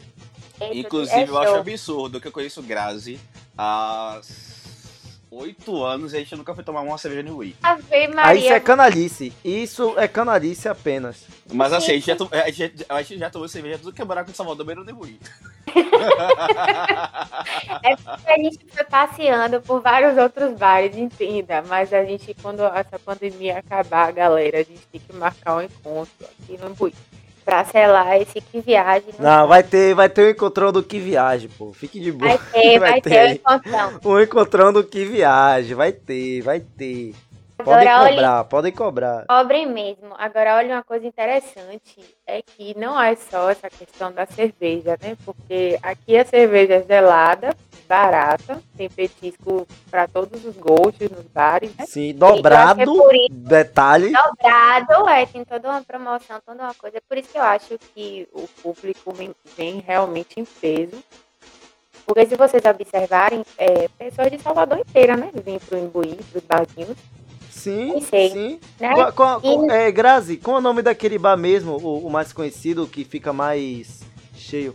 Inclusive, é eu acho absurdo que eu conheço Grazi há oito anos e a gente nunca foi tomar uma cerveja no Wii.
Aí isso é canalice. Isso é canalice apenas.
Mas assim, a gente já, to... a gente, a gente já tomou cerveja tudo que é buraco de Salvador, mas não Wii.
é porque a gente foi passeando por vários outros bares, entenda. Mas a gente, quando essa pandemia acabar, galera, a gente tem que marcar um encontro aqui no Wii
pra selar esse que viagem.
Não, vai ter, vai ter o um encontrão do que viagem, pô. Fique de boa.
Vai ter, vai, vai ter, ter o um encontrão.
Um encontrão do que viagem, vai ter, vai ter. Podem cobrar, olhe... podem cobrar.
Cobrem mesmo. Agora, olha uma coisa interessante, é que não é só essa questão da cerveja, né? Porque aqui a cerveja é gelada, barata, tem petisco para todos os gostos nos bares, né?
Sim, dobrado, é detalhe.
Dobrado, é, tem toda uma promoção, toda uma coisa. É por isso que eu acho que o público vem realmente em peso. Porque se vocês observarem, é, pessoas de Salvador inteira, né? Vêm pro Imbuí, pros barzinhos.
Sim, sim. Né? Qual, qual, e... é, Grazi, qual é o nome daquele bar mesmo, o, o mais conhecido, que fica mais cheio?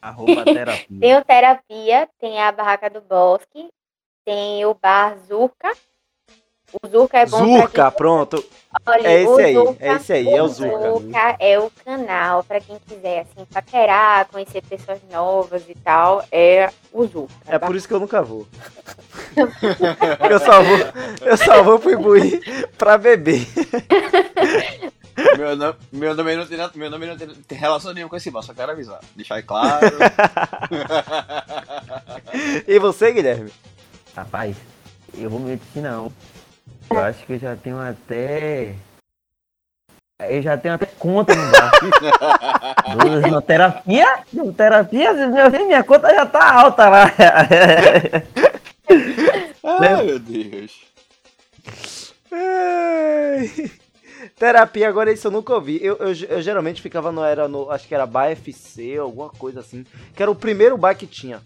Arroba terapia.
tem o terapia, tem a barraca do bosque, tem o bar Zurka. O Zurka é bom
Zurka, pronto. Olha, é esse aí, Zurka, é esse aí, é o Zurka.
Zurka é o canal para quem quiser assim paquerar, conhecer pessoas novas e tal, é o Zurka.
É por isso que eu nunca vou. eu só vou, eu só vou pro Ibuí pra beber.
Meu nome, meu nome, não, tem, meu nome não tem, relação nenhuma com esse bar, só quero avisar. Deixar claro.
e você, Guilherme?
Rapaz, eu vou mentir não. Eu acho que eu já tenho até.
Eu já tenho até conta no bar. Na terapia, na terapia, meu filho, minha conta já tá alta lá.
Ai, meu Deus.
Ai. Terapia, agora isso eu nunca ouvi. Eu, eu, eu geralmente ficava no, era no. Acho que era bar FC, alguma coisa assim. Que era o primeiro bar que tinha.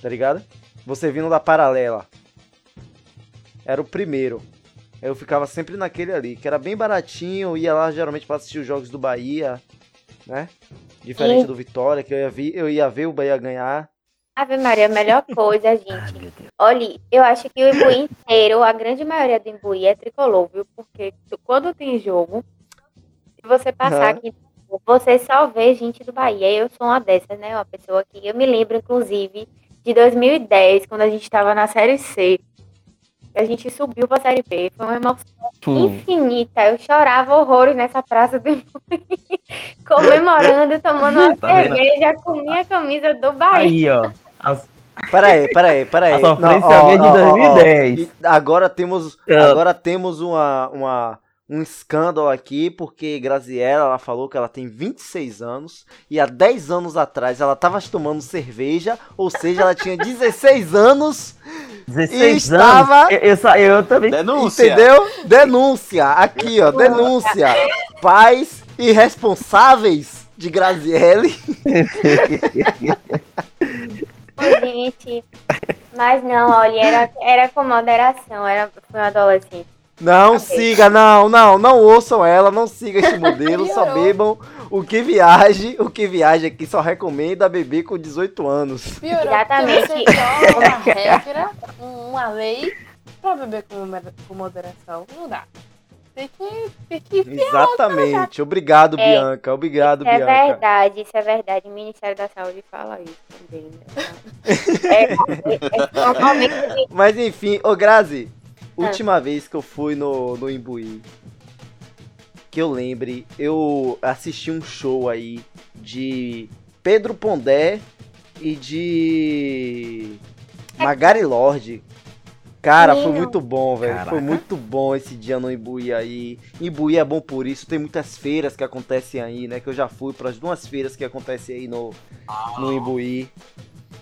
Tá ligado? Você vindo da paralela. Era o primeiro. Eu ficava sempre naquele ali, que era bem baratinho, ia lá geralmente pra assistir os jogos do Bahia, né? Diferente
Sim.
do Vitória, que eu ia, vi, eu ia ver o Bahia ganhar.
Ave Maria, a melhor coisa, gente. Olha, eu acho que o Imbuí inteiro, a grande maioria do Imbuí é tricolor, viu? Porque tu- quando tem jogo, se você passar
Aham.
aqui, você só vê gente do Bahia. Eu sou uma dessas, né? Uma pessoa que eu me lembro, inclusive, de 2010, quando a gente estava na Série C. A gente subiu pra Série B. Foi uma emoção
Hum.
infinita. Eu chorava horrores nessa praça do comemorando, tomando uma
Tá vendo?
cerveja com minha camisa do Bahia.
Aí, ó. As-
Pera aí, pera aí, pera aí.
A sofrência
Não, ó,
de
ó, ó, ó.
2010.
E Agora temos, agora temos uma, uma, um escândalo aqui, porque Graziella, ela falou que ela tem 26 anos, e há 10 anos atrás ela tava tomando cerveja, ou seja, ela tinha 16 anos,
16
estava-
anos. Eu, eu, só- eu também.
Denúncia.
entendeu? Denúncia, aqui ó, denúncia. Pais irresponsáveis de Graziele.
Gente. Mas não, olha, era, era com moderação, era foi um adolescente.
Não siga, não, não, não ouçam ela, não siga este modelo, só bebam o que viaje, o que viaje aqui só recomenda beber com 18 anos.
Piorou,
Exatamente.
você uma regra, uma lei, pra beber com, moder- com moderação. Não dá. Tem que, tem que
Exatamente. Obrigado,
É,
Bianca. Obrigado,
Isso é
Bianca.
verdade, isso é verdade. O Ministério da Saúde fala isso também. Né? É, é, é
Mas enfim, ô Grazi,
Ah.
Última vez que eu fui no, no Imbuí, que eu lembre, eu assisti um show aí de Pedro Pondé e de Magari Lorde. Cara, foi muito bom, velho. Foi muito bom esse dia no Imbuí aí. Imbuí é bom por isso. Tem muitas feiras que acontecem aí, né? Que eu já fui para as duas feiras que acontecem aí no, no Imbuí.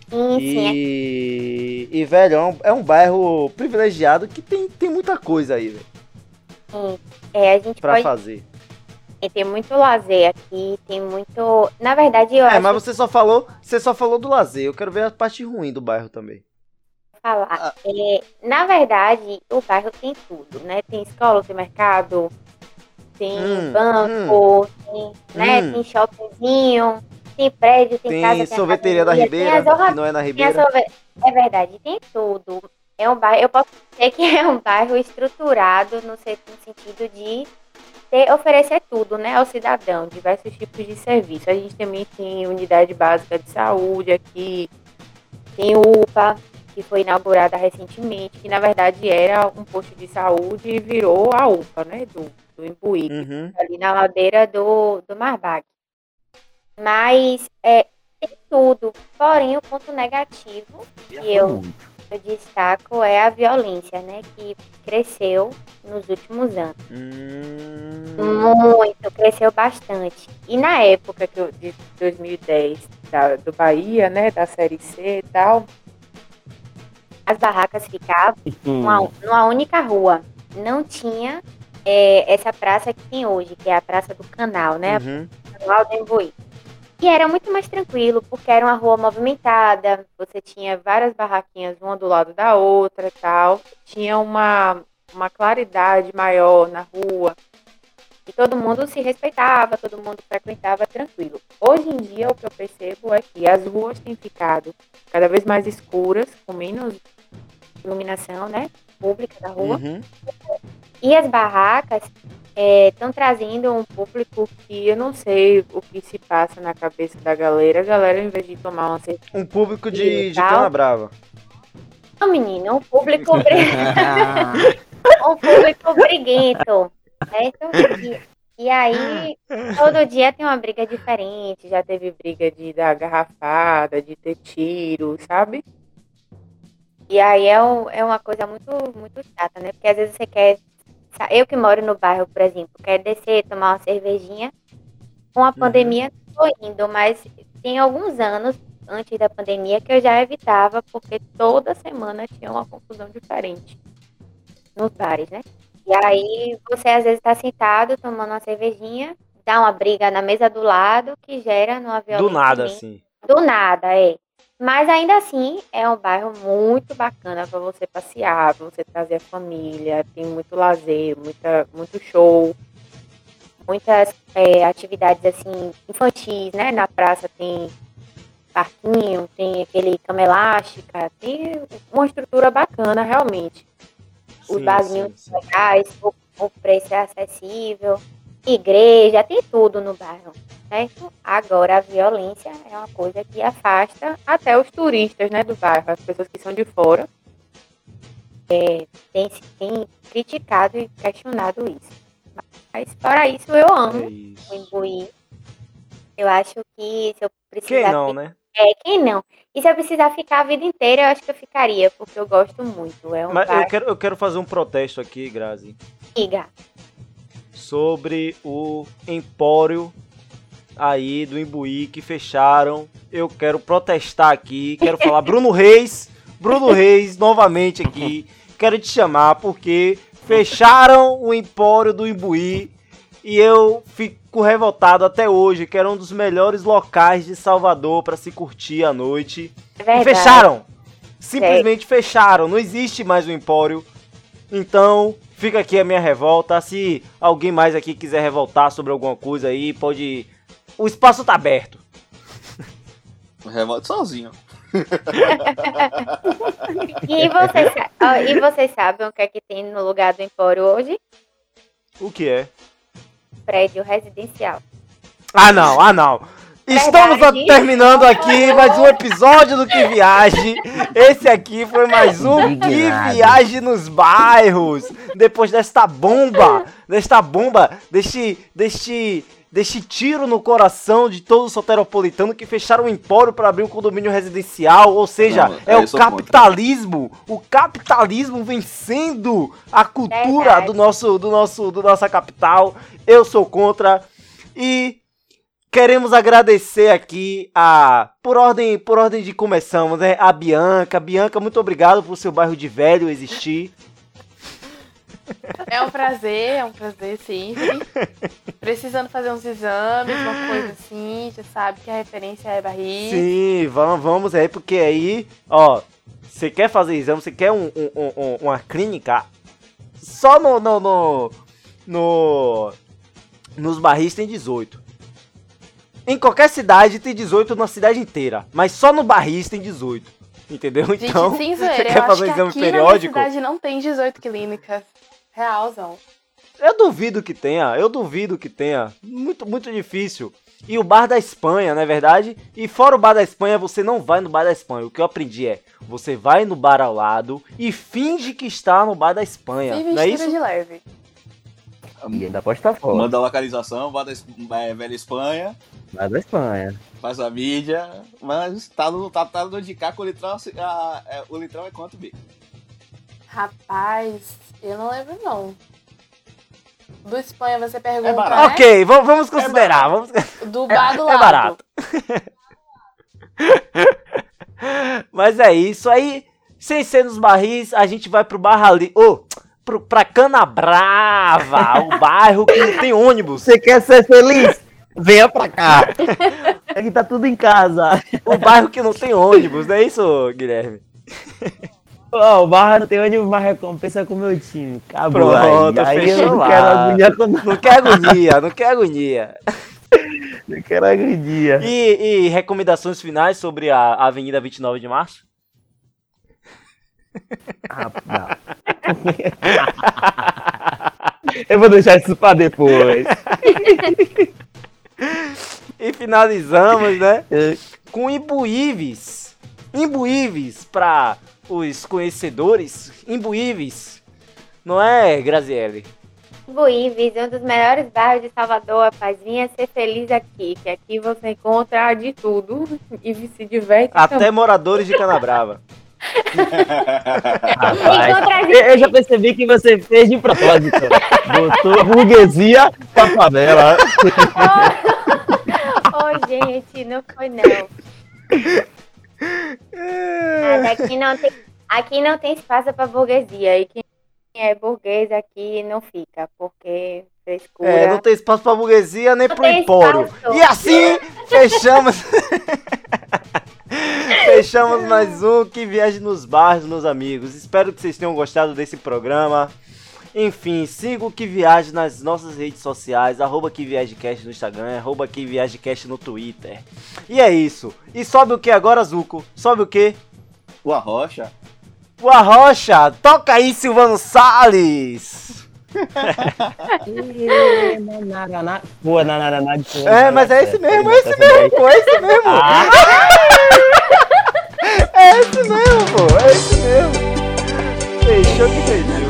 Sim, sim.
E, e, velho, é um, é um bairro privilegiado que tem, tem muita coisa aí, velho,
É, a gente
pra
pode
fazer.
ter muito lazer aqui, tem muito. Na verdade, eu
É,
acho
mas você só falou, você só falou do lazer. Eu quero ver a parte ruim do bairro também.
falar. É, na verdade, o bairro tem tudo, né? Tem escola, tem mercado, tem
Hum,
banco, tem, né?
Hum.
tem shoppingzinho, tem prédio, tem,
Tem,
casa, tem
sorveteria da Ribeira,
Tem
não é na Ribeira.
sorve- É verdade, tem tudo. É um bairro, eu posso dizer que é um bairro estruturado no, se- no sentido de ter, oferecer tudo, né, ao cidadão, diversos tipos de serviço. A gente também tem unidade básica de saúde aqui, tem UPA, que foi inaugurada recentemente, que na verdade era um posto de saúde e virou a UPA, né, do, do Imbuí,
Uhum.
ali na ladeira do, do Marbac. Mas é, tem tudo, porém o ponto negativo
Já
E
foi
eu? eu destaco é a violência, né, que cresceu nos últimos anos.
Hum,
Muito, cresceu bastante.
E na época que eu, de 2010, da- do Bahia, né, da Série C e tal,
As barracas ficavam
Hum.
numa, numa única rua. Não tinha é, essa praça que tem hoje, que é a Praça do Canal, né?
uhum.
Canal do Embuí. E era muito mais tranquilo, porque era uma rua movimentada, você tinha várias barraquinhas uma do lado da outra e tal.
tinha uma, uma claridade maior na rua.
E todo mundo se respeitava, todo mundo frequentava tranquilo.
Hoje em dia, o que eu percebo é que as ruas têm ficado cada vez mais escuras, com menos
Iluminação, né? Pública da rua.
Uhum.
E as barracas estão trazendo um público
que eu não sei o que se passa na cabeça da galera. A galera, em vez de tomar uma cerveja,
Um público de, de cana brava.
Não, menino, um público, um público briguento. Certo? E, e aí, todo dia tem uma briga diferente.
já teve briga de dar garrafada, de ter tiro, sabe?
E aí é, um- é uma coisa muito, muito chata, né? Porque às vezes você quer eu que moro no bairro, por exemplo, quero descer, tomar uma cervejinha. Com a pandemia, não tô indo, mas tem alguns anos antes da pandemia que eu já evitava, porque toda semana tinha uma confusão diferente nos bares, né? E aí você às vezes tá sentado tomando uma cervejinha, dá uma briga na mesa do lado que gera numa violência
Do nada, assim.
Do nada, é. Mas ainda assim, é um bairro muito bacana para você passear, para você trazer a família. Tem muito lazer, muita, muito show, muitas é, atividades assim infantis, né? Na praça tem parquinho, tem aquele cama elástica, tem uma estrutura bacana realmente. Os barzinhos legais, o, o preço é acessível, igreja, tem tudo no bairro, certo? Agora a violência é uma coisa que afasta até os turistas, né, do bairro, as pessoas que são de fora. É, tem, tem criticado e questionado isso. Mas fora isso, eu
É
amo o
isso.
Imbuí. Eu acho que se eu precisar
Quem não,
fi-
né?
é, quem não? E se eu precisar ficar a vida inteira, eu acho que eu ficaria, porque eu gosto muito. É um
Mas eu quero, eu quero fazer um protesto aqui, Grazi,
amiga.
Sobre o empório aí do Imbuí que fecharam. Eu quero protestar aqui, quero falar Bruno Reis, Bruno Reis novamente aqui. Quero te chamar porque fecharam o empório do Imbuí e eu fico revoltado até hoje, que era um dos melhores locais de Salvador para se curtir à noite.
É
E fecharam. Simplesmente fecharam. Não existe mais o Empório. Então, fica aqui a minha revolta. Se alguém mais aqui quiser revoltar sobre alguma coisa aí, pode. O espaço tá aberto.
Revolta sozinho.
E vocês, e vocês sabem o que é que tem no lugar do Empório hoje?
O que é?
Prédio residencial.
Ah, não, ah, não. Estamos
Verdade.
terminando aqui mais um episódio do Que Viagem. Esse aqui foi mais um Que. Viagem nos bairros. Depois desta bomba, desta bomba, deste, deste, deste tiro no coração de todo o soteropolitano que fecharam o empório para abrir um condomínio residencial. Ou seja,
Não,
é o
sou contra.
capitalismo, o capitalismo vencendo a cultura
Verdade.
do nosso, do nosso, do nossa capital. Eu sou contra e Queremos agradecer aqui a por ordem por ordem de começamos, né? A Bianca, Bianca, muito obrigado por seu bairro de velho existir.
É um prazer, é um prazer sempre. Precisando fazer uns exames, uma coisa assim, já sabe que a referência é barriga.
Sim, vamos, vamos aí porque aí, ó, você quer fazer exame, você quer um, um- um- um- uma clínica só no no, no no- nos barris tem 18. Em qualquer cidade tem 18 na cidade inteira, mas só no barris tem 18. Entendeu?
Gente,
Então,
sem
você quer fazer um exame
aqui
periódico?
na cidade não tem 18 clínicas. Realzão.
Eu duvido que tenha, eu duvido que tenha. Muito, muito difícil. E o bar da Espanha, não é verdade? E fora o bar da Espanha, você não vai no bar da Espanha. O que eu aprendi é, você vai no bar ao lado e finge que está no bar da Espanha.
Se
Não é isso?
de leve.
E ainda pode estar fora.
Manda a localização, vai da Es- é, Velha Espanha,
Lá da Espanha.
faz a mídia, mas tá no, tá, tá no de cá que o litrão, a- é, o litrão é quanto, B?
Rapaz, eu não lembro não. Do Espanha você pergunta,
barato.
né?
Ok, vamos considerar. Vamos...
Do bar do
É barato. Mas é isso aí. Sem ser nos barris, a gente vai pro Barra ali. Ô, pro, pra Canabrava, o bairro que não tem ônibus.
Você quer ser feliz? Venha pra cá. Aqui tá tudo em casa.
O bairro que não tem ônibus, não é isso, Guilherme?
Ó, o Barra não tem ônibus, mas recompensa com o meu time. Acabou
Pronto,
aí. Aí eu não
lá.
quero agonia com nada.
Não quer agonia, não quer agonia.
Não quero agonia.
E, e recomendações finais sobre a Avenida 29 de Março?
Ah. Eu vou deixar isso pra depois.
E finalizamos, né?
Eu-
Com imbuíveis. Imbuíveis para os conhecedores. Imbuíveis. Não é, Graziele?
Buíves, um dos melhores bairros de Salvador, rapaz. Vinha ser feliz aqui, que aqui você encontra de tudo e se diverte
Até
também.
moradores de Canabrava.
Rapaz, eu, já percebi que você fez de propósito. Botou burguesia pra favela.
Ô, gente, não foi não. Nada, aqui não tem, aqui não tem espaço pra burguesia. E quem é burguês aqui não fica, porque frescura.
É, não tem espaço pra burguesia nem
Não
pro empório.
espaço.
E assim, fechamos. fechamos mais um Que Viagem nos Bares, meus amigos. Espero que vocês tenham gostado desse programa. Enfim, siga o Que Viagem nas nossas redes sociais, arroba Que Viagecast no Instagram, arroba Que Viagecast no Twitter. E é isso. E sobe o que agora, Zuko? Sobe o que?
O Arrocha.
O Arrocha! Toca aí, Silvano Salles!
Pô, nanaraná
É, mas é esse mesmo, é esse mesmo, é esse mesmo!
Ah,
É esse mesmo, pô, é esse mesmo! Fechou que fechou.